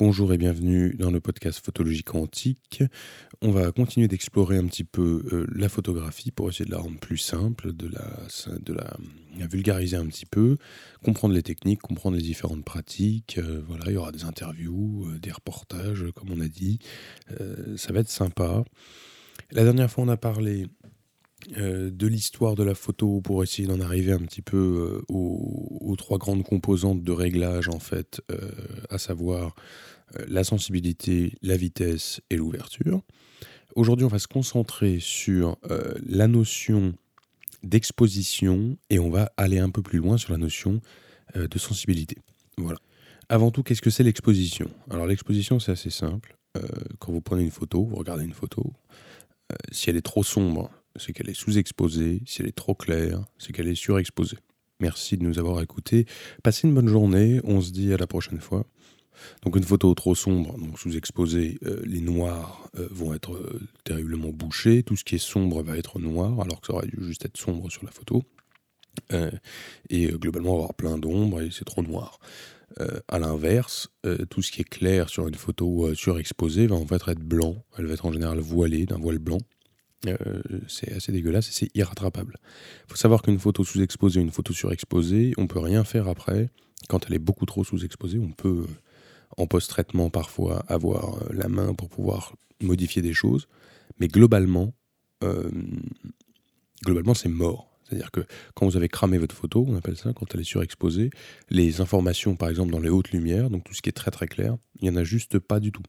Bonjour et bienvenue dans le podcast Photologie quantique. On va continuer d'explorer un petit peu euh, la photographie pour essayer de la rendre plus simple, de la, vulgariser un petit peu, comprendre les techniques, comprendre les différentes pratiques. Euh, voilà, il y aura des interviews, euh, des reportages, comme on a dit. ça va être sympa. La dernière fois, on a parlé de l'histoire de la photo pour essayer d'en arriver un petit peu euh, aux, trois grandes composantes de réglage en fait, euh, à savoir la sensibilité, la vitesse et l'ouverture. Aujourd'hui, on va se concentrer sur la notion d'exposition et on va aller un peu plus loin sur la notion de sensibilité. Voilà. Avant tout, qu'est-ce que c'est l'exposition? Alors l'exposition, c'est assez simple. quand vous prenez une photo, vous regardez une photo, si elle est trop sombre, c'est qu'elle est sous-exposée. Si elle est trop claire, c'est qu'elle est surexposée. Merci de nous avoir écoutés. Passez une bonne journée. On se dit à la prochaine fois. Donc une photo trop sombre, donc sous-exposée, euh, les noirs euh, vont être euh, terriblement bouchés. Tout ce qui est sombre va être noir, alors que ça aurait dû juste être sombre sur la photo. et globalement avoir plein d'ombre et c'est trop noir. à l'inverse, tout ce qui est clair sur une photo surexposée va en fait être blanc. Elle va être en général voilée d'un voile blanc. Euh, c'est assez dégueulasse et c'est irrattrapable. Il faut savoir qu'une photo sous-exposée, une photo surexposée, on peut rien faire après. Quand elle est beaucoup trop sous-exposée, on peut, en post-traitement parfois, avoir euh, la main pour pouvoir modifier des choses. Mais globalement, euh, globalement c'est mort. C'est-à-dire que quand vous avez cramé votre photo, on appelle ça, quand elle est surexposée, les informations, par exemple, dans les hautes lumières, donc tout ce qui est très très clair, il n'y en a juste pas du tout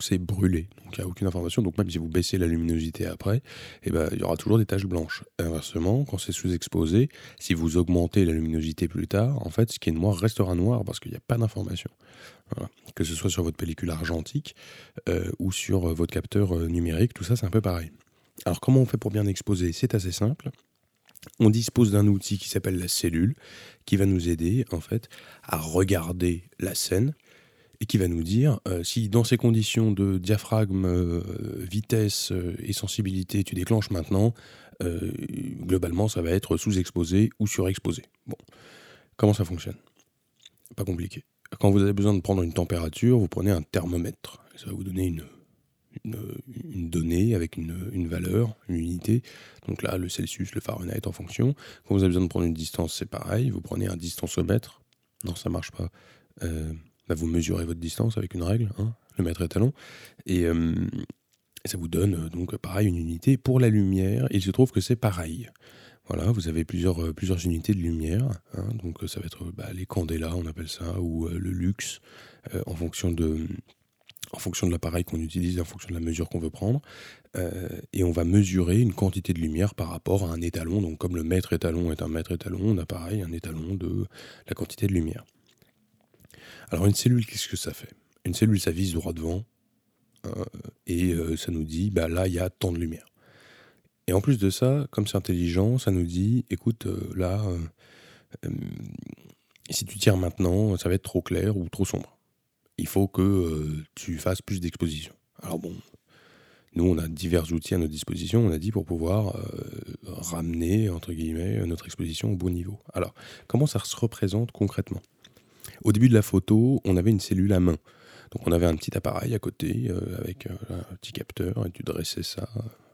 c'est brûlé, donc il n'y a aucune information. Donc même si vous baissez la luminosité après, eh ben, il y aura toujours des taches blanches. Inversement, quand c'est sous-exposé, si vous augmentez la luminosité plus tard, en fait, ce qui est noir restera noir parce qu'il n'y a pas d'information. Que ce soit sur votre pellicule argentique euh, ou sur euh, votre capteur euh, numérique, tout ça c'est un peu pareil. Alors comment on fait pour bien exposer? C'est assez simple. On dispose d'un outil qui s'appelle la cellule, qui va nous aider en fait à regarder la scène et qui va nous dire euh, si dans ces conditions de diaphragme, euh, vitesse euh, et sensibilité, tu déclenches maintenant, globalement ça va être sous-exposé ou surexposé. Bon, comment ça fonctionne? Pas compliqué. Quand vous avez besoin de prendre une température, vous prenez un thermomètre. Ça va vous donner une, une, donnée avec une, une, valeur, une unité. Donc là, le Celsius, le Fahrenheit en fonction. Quand vous avez besoin de prendre une distance, c'est pareil. Vous prenez un distanciomètre. Non, ça marche pas. Bah, vous mesurez votre distance avec une règle, hein, le mètre étalon, et, euh, ça vous donne euh, donc pareil une unité. Pour la lumière, il se trouve que c'est pareil. Voilà, vous avez plusieurs, euh, plusieurs unités de lumière, hein, donc ça va être bah, les candélas, on appelle ça, ou le luxe, en fonction de, en fonction de l'appareil qu'on utilise, en fonction de la mesure qu'on veut prendre. et on va mesurer une quantité de lumière par rapport à un étalon. Donc comme le mètre étalon est un mètre étalon, on a pareil un étalon de la quantité de lumière. Alors une cellule, qu'est-ce que ça fait? Une cellule, ça vise droit devant euh, et euh, ça nous dit, bah là, il y a tant de lumière. Et en plus de ça, comme c'est intelligent, ça nous dit, écoute, euh, là, si tu tires maintenant, ça va être trop clair ou trop sombre. Il faut que tu fasses plus d'exposition. Alors bon, nous, on a divers outils à notre disposition, on a dit, pour pouvoir ramener, entre guillemets, notre exposition au bon niveau. Alors, comment ça se représente concrètement? Au début de la photo, on avait une cellule à main. Donc on avait un petit appareil à côté euh, avec euh, un petit capteur et tu dressais ça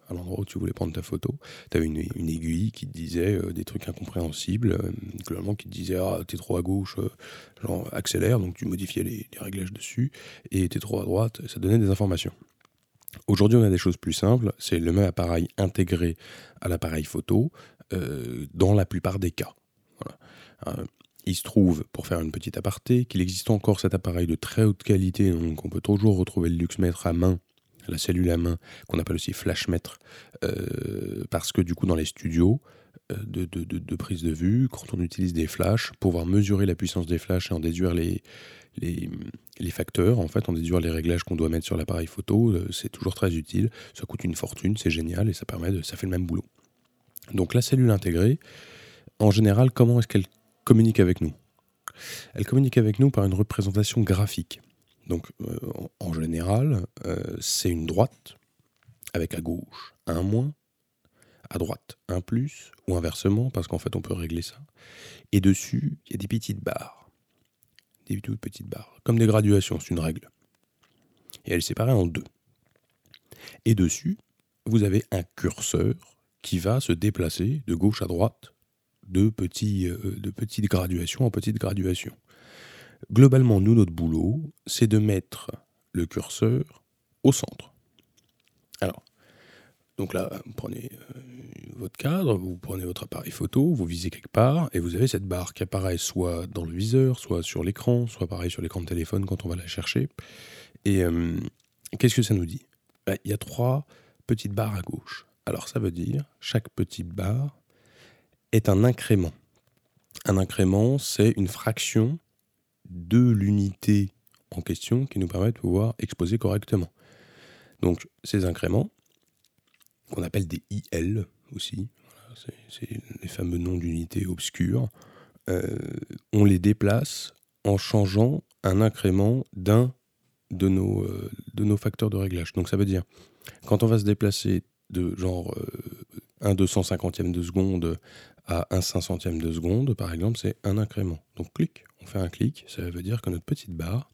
à l'endroit où tu voulais prendre ta photo. Tu avais une, aiguille qui te disait euh, des trucs incompréhensibles, globalement qui te disait Ah, t'es trop à gauche, accélère, donc tu modifiais les, réglages dessus, et t'es trop à droite, ça donnait des informations. Aujourd'hui, on a des choses plus simples, c'est le même appareil intégré à l'appareil photo dans la plupart des cas. Voilà. Il se trouve, pour faire une petite aparté, qu'il existe encore cet appareil de très haute qualité, donc on peut toujours retrouver le luxmètre à main, la cellule à main, qu'on appelle aussi flashmètre, euh, parce que du coup dans les studios euh, de, de, prise de vue, quand on utilise des flashs, pouvoir mesurer la puissance des flashs et en déduire les, les, facteurs, en fait, en déduire les réglages qu'on doit mettre sur l'appareil photo, euh, c'est toujours très utile, ça coûte une fortune, c'est génial et ça permet de, ça fait le même boulot. Donc la cellule intégrée, en général, comment est-ce qu'elle communique avec nous. Elle communique avec nous par une représentation graphique. Donc, euh, en général, euh, c'est une droite avec à gauche un moins, à droite un plus, ou inversement, parce qu'en fait, on peut régler ça. Et dessus, il y a des petites barres. des toutes petites barres, comme des graduations, c'est une règle. Et elle est séparée en deux. Et dessus, vous avez un curseur qui va se déplacer de gauche à droite de, petits, euh, de petites graduations en petites graduations. Globalement, nous, notre boulot, c'est de mettre le curseur au centre. Alors, donc là, vous prenez euh, votre cadre, vous prenez votre appareil photo, vous visez quelque part, et vous avez cette barre qui apparaît soit dans le viseur, soit sur l'écran, soit pareil sur l'écran de téléphone quand on va la chercher. Et euh, qu'est-ce que ça nous dit? Ben, Il y a trois petites barres à gauche. Alors ça veut dire, chaque petite barre est un incrément. Un incrément, c'est une fraction de l'unité en question qui nous permet de pouvoir exposer correctement. Donc ces incréments, qu'on appelle des IL aussi, c'est les fameux noms d'unités obscures, euh, on les déplace en changeant un incrément d'un de nos, euh, de nos facteurs de réglage. Donc ça veut dire, quand on va se déplacer de genre euh, un 250e de seconde à un 500e de seconde, par exemple, c'est un incrément. Donc clic, on fait un clic, ça veut dire que notre petite barre,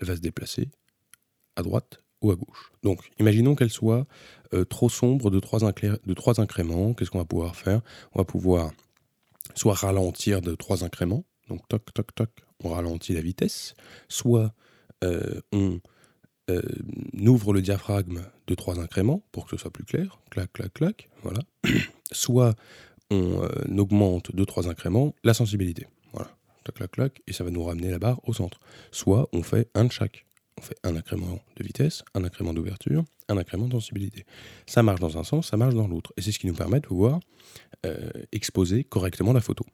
elle va se déplacer à droite ou à gauche. Donc imaginons qu'elle soit euh, trop sombre de trois, de trois incréments, qu'est-ce qu'on va pouvoir faire? On va pouvoir soit ralentir de trois incréments, donc toc toc toc, on ralentit la vitesse, soit euh, on euh, ouvre le diaphragme de trois incréments pour que ce soit plus clair, clac, clac, clac, voilà. Soit on euh, augmente de trois incréments la sensibilité, voilà, clac, clac, clac, et ça va nous ramener la barre au centre. Soit on fait un de chaque. On fait un incrément de vitesse, un incrément d'ouverture, un incrément de sensibilité. Ça marche dans un sens, ça marche dans l'autre. Et c'est ce qui nous permet de pouvoir euh, exposer correctement la photo.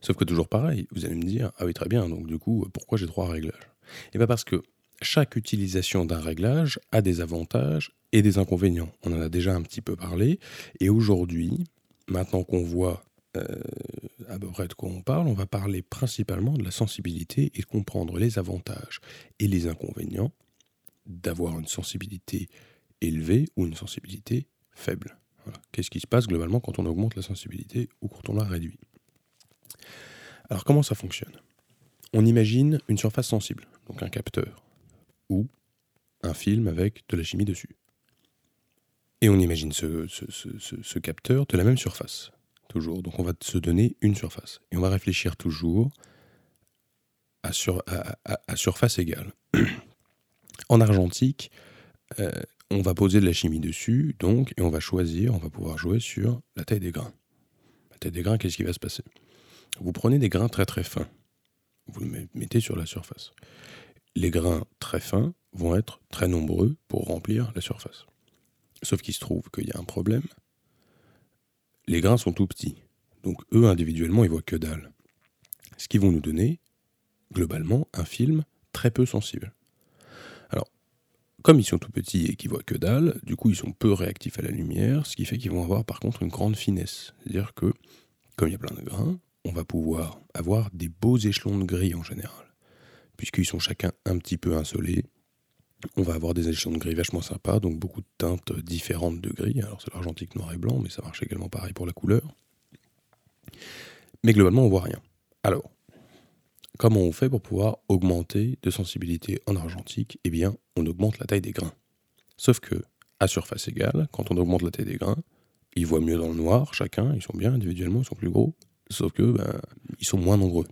Sauf que toujours pareil, vous allez me dire, ah oui très bien, donc du coup, pourquoi j'ai trois réglages? Eh bien parce que chaque utilisation d'un réglage a des avantages et des inconvénients. On en a déjà un petit peu parlé. Et aujourd'hui, maintenant qu'on voit euh, à peu près de quoi on parle, on va parler principalement de la sensibilité et comprendre les avantages et les inconvénients d'avoir une sensibilité élevée ou une sensibilité faible. Qu'est-ce qui se passe globalement quand on augmente la sensibilité ou quand on la réduit? Alors comment ça fonctionne? On imagine une surface sensible, donc un capteur ou un film avec de la chimie dessus. Et on imagine ce, capteur de la même surface, toujours. Donc on va se donner une surface. Et on va réfléchir toujours à, surface égale. en argentique, euh, on va poser de la chimie dessus, donc, et on va choisir, on va pouvoir jouer sur la taille des grains. La taille des grains, qu'est-ce qui va se passer? Vous prenez des grains très très fins, vous le mettez sur la surface les grains très fins vont être très nombreux pour remplir la surface. Sauf qu'il se trouve qu'il y a un problème. Les grains sont tout petits. Donc eux, individuellement, ils voient que dalle. Ce qui vont nous donner, globalement, un film très peu sensible. Alors, comme ils sont tout petits et qu'ils voient que dalle, du coup, ils sont peu réactifs à la lumière, ce qui fait qu'ils vont avoir par contre une grande finesse. C'est-à-dire que, comme il y a plein de grains, on va pouvoir avoir des beaux échelons de gris en général puisqu'ils sont chacun un petit peu insolés. On va avoir des échelons de gris vachement sympas, donc beaucoup de teintes différentes de gris. Alors c'est l'argentique noir et blanc, mais ça marche également pareil pour la couleur. Mais globalement, on voit rien. Alors, comment on fait pour pouvoir augmenter de sensibilité en argentique? Eh bien, on augmente la taille des grains. Sauf que, à surface égale, quand on augmente la taille des grains, ils voient mieux dans le noir, chacun, ils sont bien individuellement, ils sont plus gros, sauf que ben, ils sont moins nombreux.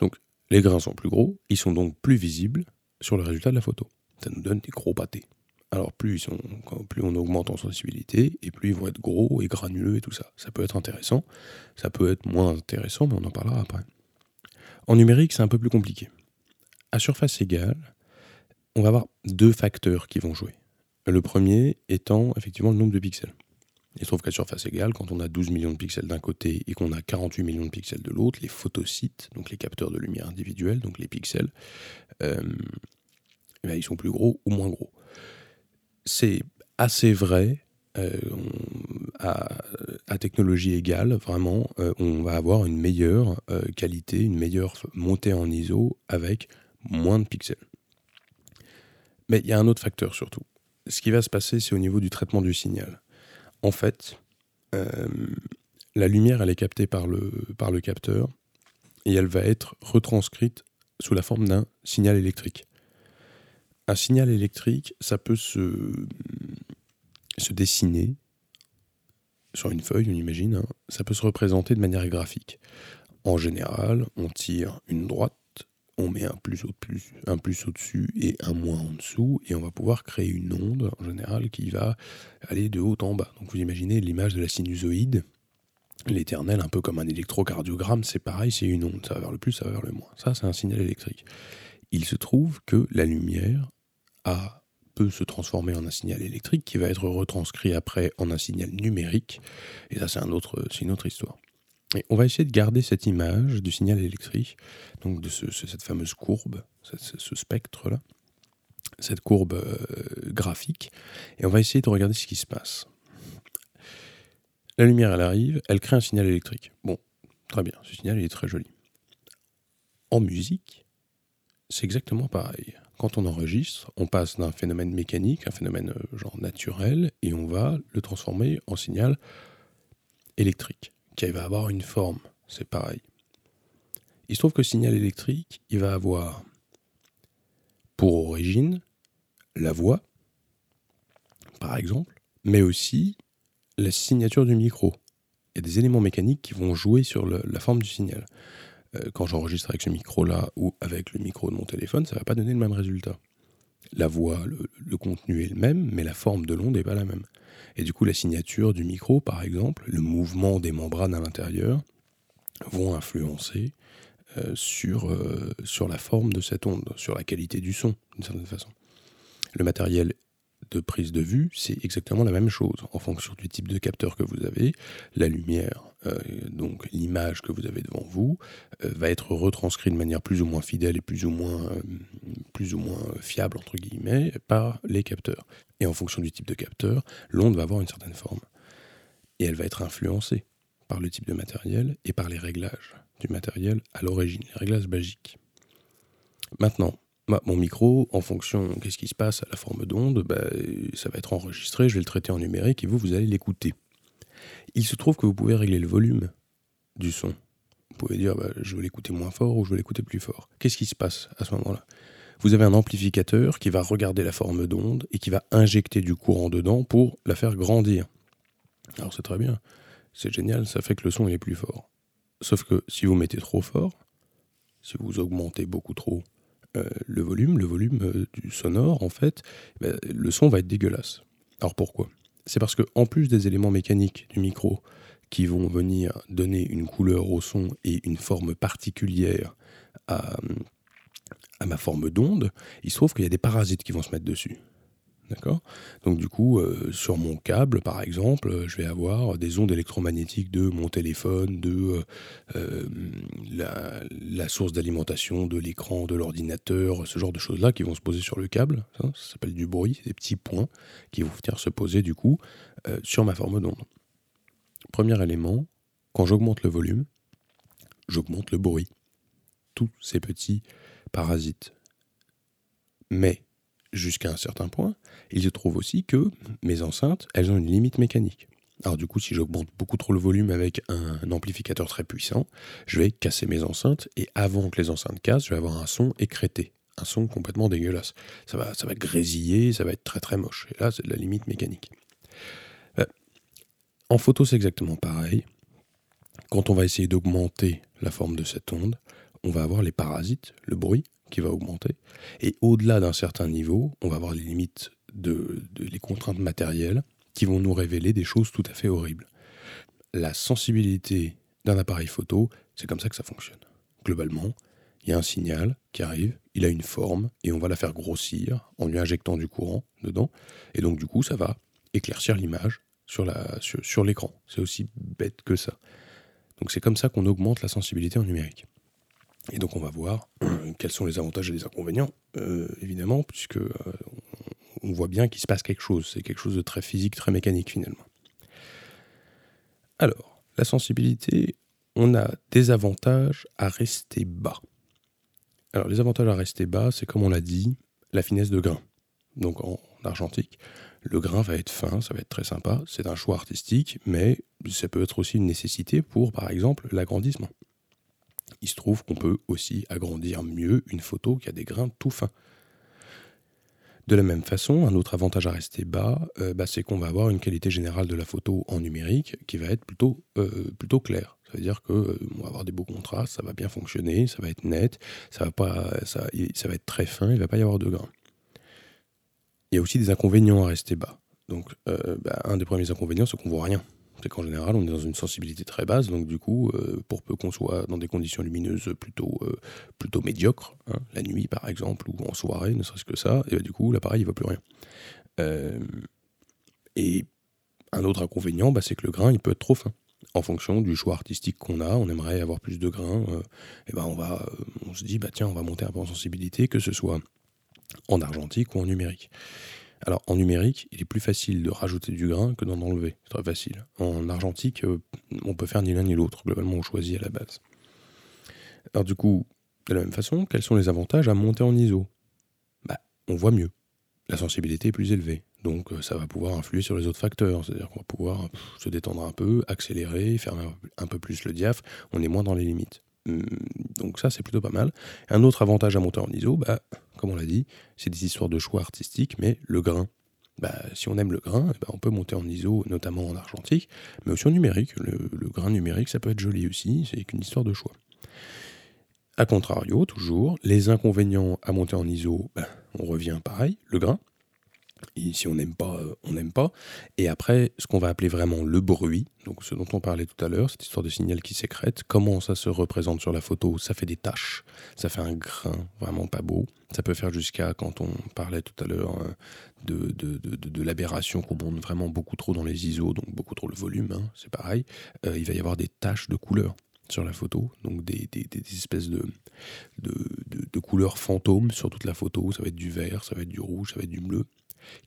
Donc les grains sont plus gros, ils sont donc plus visibles sur le résultat de la photo. Ça nous donne des gros pâtés. Alors plus, sont, plus on augmente en sensibilité, et plus ils vont être gros et granuleux et tout ça. Ça peut être intéressant, ça peut être moins intéressant, mais on en parlera après. En numérique, c'est un peu plus compliqué. À surface égale, on va avoir deux facteurs qui vont jouer. Le premier étant effectivement le nombre de pixels. Il se trouve qu'à surface égale, quand on a 12 millions de pixels d'un côté et qu'on a 48 millions de pixels de l'autre, les photosites, donc les capteurs de lumière individuels, donc les pixels, euh, ben, ils sont plus gros ou moins gros. C'est assez vrai. Euh, à, technologie égale, vraiment, euh, on va avoir une meilleure qualité, une meilleure montée en ISO avec moins de pixels. Mais il y a un autre facteur surtout. Ce qui va se passer, c'est au niveau du traitement du signal en fait, euh, la lumière, elle est captée par le, capteur et elle va être retranscrite sous la forme d'un signal électrique. Un signal électrique, ça peut se, se dessiner sur une feuille, on imagine, hein. ça peut se représenter de manière graphique. En général, on tire une droite, on met un plus, au plus, un plus au-dessus et un moins en dessous, et on va pouvoir créer une onde, en général, qui va aller de haut en bas. Donc vous imaginez l'image de la sinusoïde, l'éternel, un peu comme un électrocardiogramme, c'est pareil, c'est une onde, ça va vers le plus, ça va vers le moins. Ça, c'est un signal électrique. Il se trouve que la lumière a, peut se transformer en un signal électrique qui va être retranscrit après en un signal numérique, et ça, c'est un une autre histoire. On va essayer de garder cette image du signal électrique, donc de cette fameuse courbe, ce, spectre-là, cette courbe euh, graphique, et on va essayer de regarder ce qui se passe. La lumière, elle arrive, elle crée un signal électrique. Bon, très bien, ce signal, est très joli. En musique, c'est exactement pareil. Quand on enregistre, on passe d'un phénomène mécanique, un phénomène euh, genre naturel, et on va le transformer en signal électrique qui va avoir une forme. C'est pareil. Il se trouve que le signal électrique, il va avoir pour origine la voix, par exemple, mais aussi la signature du micro. Il y a des éléments mécaniques qui vont jouer sur la forme du signal. Euh, quand j'enregistre avec ce micro-là ou avec le micro de mon téléphone, ça ne va pas donner le même résultat. La voix, le, le contenu est le même, mais la forme de l'onde n'est pas la même. Et du coup, la signature du micro, par exemple, le mouvement des membranes à l'intérieur, vont influencer euh, sur, euh, sur la forme de cette onde, sur la qualité du son, d'une certaine façon. Le matériel de prise de vue, c'est exactement la même chose. En fonction du type de capteur que vous avez, la lumière, euh, donc l'image que vous avez devant vous, euh, va être retranscrite de manière plus ou moins fidèle et plus ou moins, euh, plus ou moins fiable, entre guillemets, par les capteurs. Et en fonction du type de capteur, l'onde va avoir une certaine forme. Et elle va être influencée par le type de matériel et par les réglages du matériel à l'origine, les réglages magiques. Maintenant, bah, mon micro, en fonction qu'est-ce qui se passe à la forme d'onde, bah, ça va être enregistré, je vais le traiter en numérique et vous, vous allez l'écouter. Il se trouve que vous pouvez régler le volume du son. Vous pouvez dire bah, je veux l'écouter moins fort ou je veux l'écouter plus fort. Qu'est-ce qui se passe à ce moment-là? Vous avez un amplificateur qui va regarder la forme d'onde et qui va injecter du courant dedans pour la faire grandir. Alors c'est très bien, c'est génial, ça fait que le son est plus fort. Sauf que si vous mettez trop fort, si vous augmentez beaucoup trop euh, le volume, le volume euh, du sonore, en fait, ben, le son va être dégueulasse. Alors pourquoi? C'est parce que en plus des éléments mécaniques du micro qui vont venir donner une couleur au son et une forme particulière à, à ma forme d'onde, il se trouve qu'il y a des parasites qui vont se mettre dessus. D'accord Donc du coup, euh, sur mon câble, par exemple, euh, je vais avoir des ondes électromagnétiques de mon téléphone, de euh, la, source d'alimentation, de l'écran, de l'ordinateur, ce genre de choses-là qui vont se poser sur le câble. Ça, s'appelle du bruit, des petits points qui vont venir se poser du coup sur ma forme d'onde. Premier élément, quand j'augmente le volume, j'augmente le bruit. Tous ces petits parasites. Mais jusqu'à un certain point, il se trouve aussi que mes enceintes, elles ont une limite mécanique. Alors du coup, si j'augmente beaucoup trop le volume avec un amplificateur très puissant, je vais casser mes enceintes et avant que les enceintes cassent, je vais avoir un son écrété, un son complètement dégueulasse. Ça va, ça va grésiller, ça va être très très moche. Et là, c'est de la limite mécanique. Euh, en photo, c'est exactement pareil. Quand on va essayer d'augmenter la forme de cette onde, on va avoir les parasites, le bruit, qui va augmenter. Et au-delà d'un certain niveau, on va avoir les limites de, les contraintes matérielles qui vont nous révéler des choses tout à fait horribles. La sensibilité d'un appareil photo, c'est comme ça que ça fonctionne. Globalement, il y a un signal qui arrive, il a une forme, et on va la faire grossir en lui injectant du courant dedans. Et donc du coup, ça va éclaircir l'image sur, la, sur, sur l'écran. C'est aussi bête que ça. Donc c'est comme ça qu'on augmente la sensibilité en numérique. Et donc on va voir quels sont les avantages et les inconvénients, euh, évidemment, puisque euh, on voit bien qu'il se passe quelque chose. C'est quelque chose de très physique, très mécanique finalement. Alors, la sensibilité, on a des avantages à rester bas. Alors les avantages à rester bas, c'est comme on l'a dit, la finesse de grain. Donc en argentique, le grain va être fin, ça va être très sympa, c'est un choix artistique, mais ça peut être aussi une nécessité pour, par exemple, l'agrandissement. Il se trouve qu'on peut aussi agrandir mieux une photo qui a des grains tout fins. De la même façon, un autre avantage à rester bas, euh, bah, c'est qu'on va avoir une qualité générale de la photo en numérique qui va être plutôt, euh, claire. Ça veut dire qu'on euh, va avoir des beaux contrastes, ça va bien fonctionner, ça va être net, ça va, pas, ça, va être très fin, il ne va pas y avoir de grains. Il y a aussi des inconvénients à rester bas. Donc, bah, un des premiers inconvénients, c'est qu'on voit rien c'est qu'en général, on est dans une sensibilité très basse, donc du coup, euh, pour peu qu'on soit dans des conditions lumineuses plutôt, euh, plutôt médiocres, hein, la nuit par exemple, ou en soirée, ne serait-ce que ça, et bah, du coup, l'appareil ne voit plus rien. Euh, et un autre inconvénient, bah, c'est que le grain, il peut être trop fin. En fonction du choix artistique qu'on a, on aimerait avoir plus de grains, et ben on, va, on se dit, bah tiens, on va monter un peu en sensibilité, que ce soit en argentique ou en numérique. Alors en numérique, il est plus facile de rajouter du grain que d'en enlever. C'est très facile. En argentique, euh, on peut faire ni l'un ni l'autre. Globalement, on choisit à la base. Alors du coup, de la même façon, quels sont les avantages à monter en ISO? Bah, On voit mieux. La sensibilité est plus élevée. Donc euh, ça va pouvoir influer sur les autres facteurs. C'est-à-dire qu'on va pouvoir se détendre un peu, accélérer, faire un peu plus le diaph. On est moins dans les limites. Hum, donc ça, c'est plutôt pas mal. Un autre avantage à monter en ISO, bah, comme on l'a dit, c'est des histoires de choix artistiques, mais le grain. Bah, si on aime le grain, bah, on peut monter en ISO, notamment en argentique, mais aussi en numérique. Le, grain numérique, ça peut être joli aussi, c'est qu'une histoire de choix. A contrario, toujours, les inconvénients à monter en ISO, bah, on revient pareil, le grain. Si on n'aime pas, euh, on n'aime pas. Et après, ce qu'on va appeler vraiment le bruit, donc ce dont on parlait tout à l'heure, cette histoire de signal qui sécrète, comment ça se représente sur la photo Ça fait des taches, ça fait un grain vraiment pas beau. Ça peut faire jusqu'à, quand on parlait tout à l'heure euh, de, de, de, l'aberration qu'on monte vraiment beaucoup trop dans les ISO, donc beaucoup trop le volume, hein, c'est pareil, euh, il va y avoir des taches de couleur sur la photo, donc des, des, des espèces de, de, de, couleurs fantômes sur toute la photo, ça va être du vert, ça va être du rouge, ça va être du bleu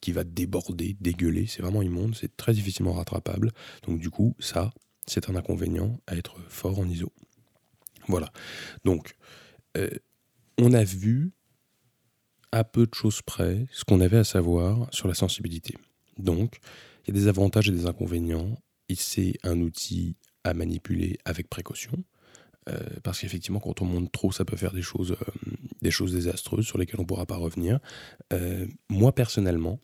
qui va déborder, dégueuler. C'est vraiment immonde, c'est très difficilement rattrapable. Donc du coup, ça, c'est un inconvénient à être fort en ISO. Voilà. Donc, euh, on a vu à peu de choses près ce qu'on avait à savoir sur la sensibilité. Donc, il y a des avantages et des inconvénients. Et c'est un outil à manipuler avec précaution. Euh, parce qu'effectivement, quand on monte trop, ça peut faire des choses, euh, des choses désastreuses sur lesquelles on ne pourra pas revenir. Euh, moi, personnellement,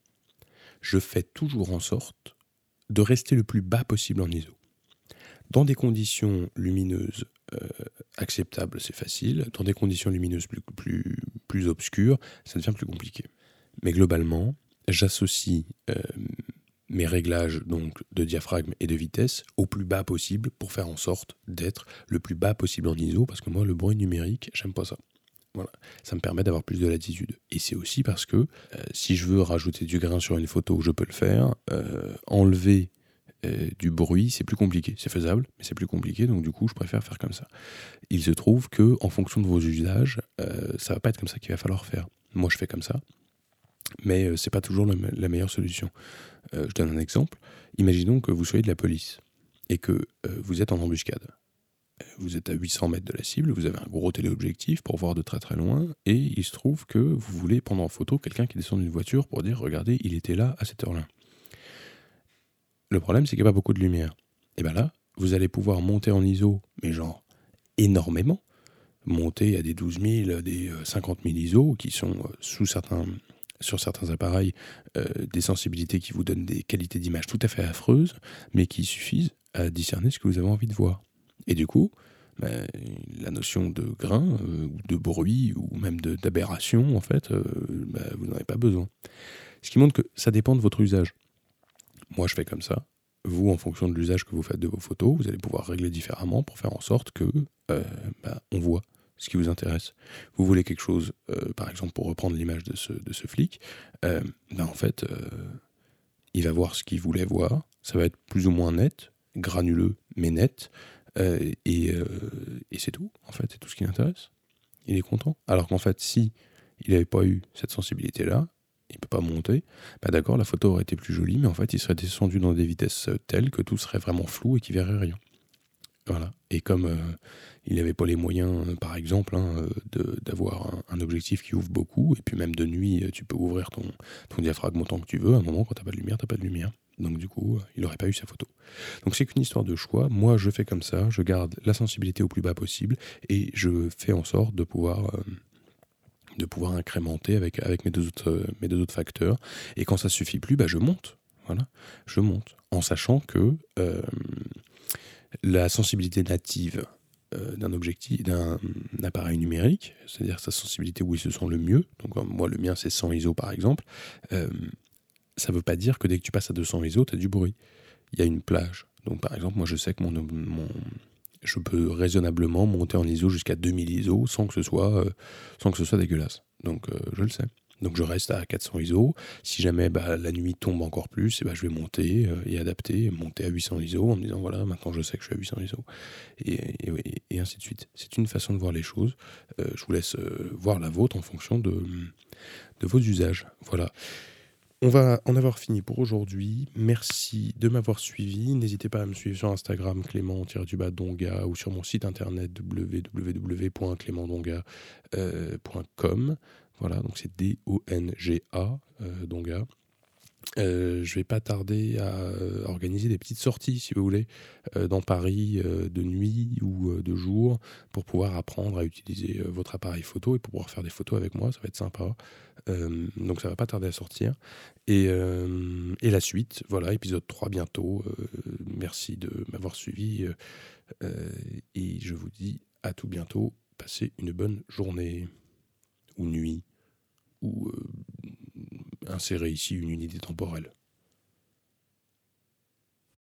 je fais toujours en sorte de rester le plus bas possible en ISO. Dans des conditions lumineuses acceptables, c'est facile. Dans des conditions lumineuses plus, obscures, ça devient plus compliqué. Mais globalement, j'associe mes réglages donc de diaphragme et de vitesse au plus bas possible pour faire en sorte d'être le plus bas possible en ISO parce que moi le bruit numérique j'aime pas ça. Voilà, ça me permet d'avoir plus de latitude. Et c'est aussi parce que euh, si je veux rajouter du grain sur une photo, je peux le faire. Euh, enlever euh, du bruit, c'est plus compliqué. C'est faisable, mais c'est plus compliqué. Donc du coup, je préfère faire comme ça. Il se trouve que en fonction de vos usages, ça va pas être comme ça qu'il va falloir faire. Moi, je fais comme ça mais ce n'est pas toujours la, meilleure solution. Je donne un exemple. Imaginons que vous soyez de la police et que vous êtes en embuscade. Vous êtes à 800 mètres de la cible, vous avez un gros téléobjectif pour voir de très très loin, et il se trouve que vous voulez prendre en photo quelqu'un qui descend d'une voiture pour dire regardez, il était là à cette heure-là. Le problème, c'est qu'il n'y a pas beaucoup de lumière. Et bien là, vous allez pouvoir monter en ISO, mais genre énormément, monter à des 12 000, des 50 000 ISO, qui sont certains, sur certains appareils euh, des sensibilités qui vous donnent des qualités d'image tout à fait affreuses, mais qui suffisent à discerner ce que vous avez envie de voir. Et du coup, ben, la notion de grain, euh, de bruit, ou même d'aberration, en fait, euh, ben, vous n'en avez pas besoin. Ce qui montre que ça dépend de votre usage. Moi, je fais comme ça. Vous, en fonction de l'usage que vous faites de vos photos, vous allez pouvoir régler différemment pour faire en sorte que ben, on voit ce qui vous intéresse. Vous voulez quelque chose, euh, par exemple, pour reprendre l'image de ce, de ce flic, euh, en fait, euh, il va voir ce qu'il voulait voir. Ça va être plus ou moins net, granuleux, mais net. Et, et c'est tout, en fait, c'est tout ce qui l'intéresse. Il est content. Alors qu'en fait, si il n'avait pas eu cette sensibilité-là, il ne peut pas monter, ben d'accord, la photo aurait été plus jolie, mais en fait, il serait descendu dans des vitesses telles que tout serait vraiment flou et qu'il verrait rien. Voilà. Et comme euh, il n'avait pas les moyens, euh, par exemple, hein, d'avoir un, objectif qui ouvre beaucoup, et puis même de nuit, euh, tu peux ouvrir ton, ton diaphragme autant que tu veux, à un moment, quand tu n'as pas de lumière, tu n'as pas de lumière. Donc du coup, il n'aurait pas eu sa photo. Donc c'est qu'une histoire de choix. Moi, je fais comme ça, je garde la sensibilité au plus bas possible et je fais en sorte de pouvoir... Euh, de pouvoir incrémenter avec, avec mes, deux autres, mes deux autres facteurs. Et quand ça suffit plus, bah, je monte. Voilà, je monte. En sachant que euh, la sensibilité native euh, d'un objectif, d'un appareil numérique, c'est-à-dire sa sensibilité où il se sent le mieux, donc moi le mien c'est 100 ISO par exemple, euh, ça ne veut pas dire que dès que tu passes à 200 ISO, tu as du bruit. Il y a une plage. Donc par exemple, moi je sais que mon, je peux raisonnablement monter en ISO jusqu'à 2000 ISO sans que ce soit, euh, sans que ce soit dégueulasse. Donc je le sais. Donc je reste à 400 ISO. Si jamais bah, la nuit tombe encore plus, eh bah, je vais monter euh, et adapter, monter à 800 ISO en me disant voilà, maintenant je sais que je suis à 800 ISO. Et, ainsi de suite. C'est une façon de voir les choses. Euh, je vous laisse euh, voir la vôtre en fonction de, de vos usages. Voilà. On va en avoir fini pour aujourd'hui. Merci de m'avoir suivi. N'hésitez pas à me suivre sur Instagram clément-donga ou sur mon site internet www.clémentdonga.com. Voilà, donc c'est D-O-N-G-A, euh, Donga. Euh, je vais pas tarder à euh, organiser des petites sorties, si vous voulez, euh, dans Paris de nuit ou de jour, pour pouvoir apprendre à utiliser votre appareil photo et pour pouvoir faire des photos avec moi. Ça va être sympa. donc ça va pas tarder à sortir. Et, et la suite, voilà, épisode 3 bientôt. merci de m'avoir suivi. et je vous dis à tout bientôt. Passez une bonne journée ou nuit ou euh, insérer ici une unité temporelle.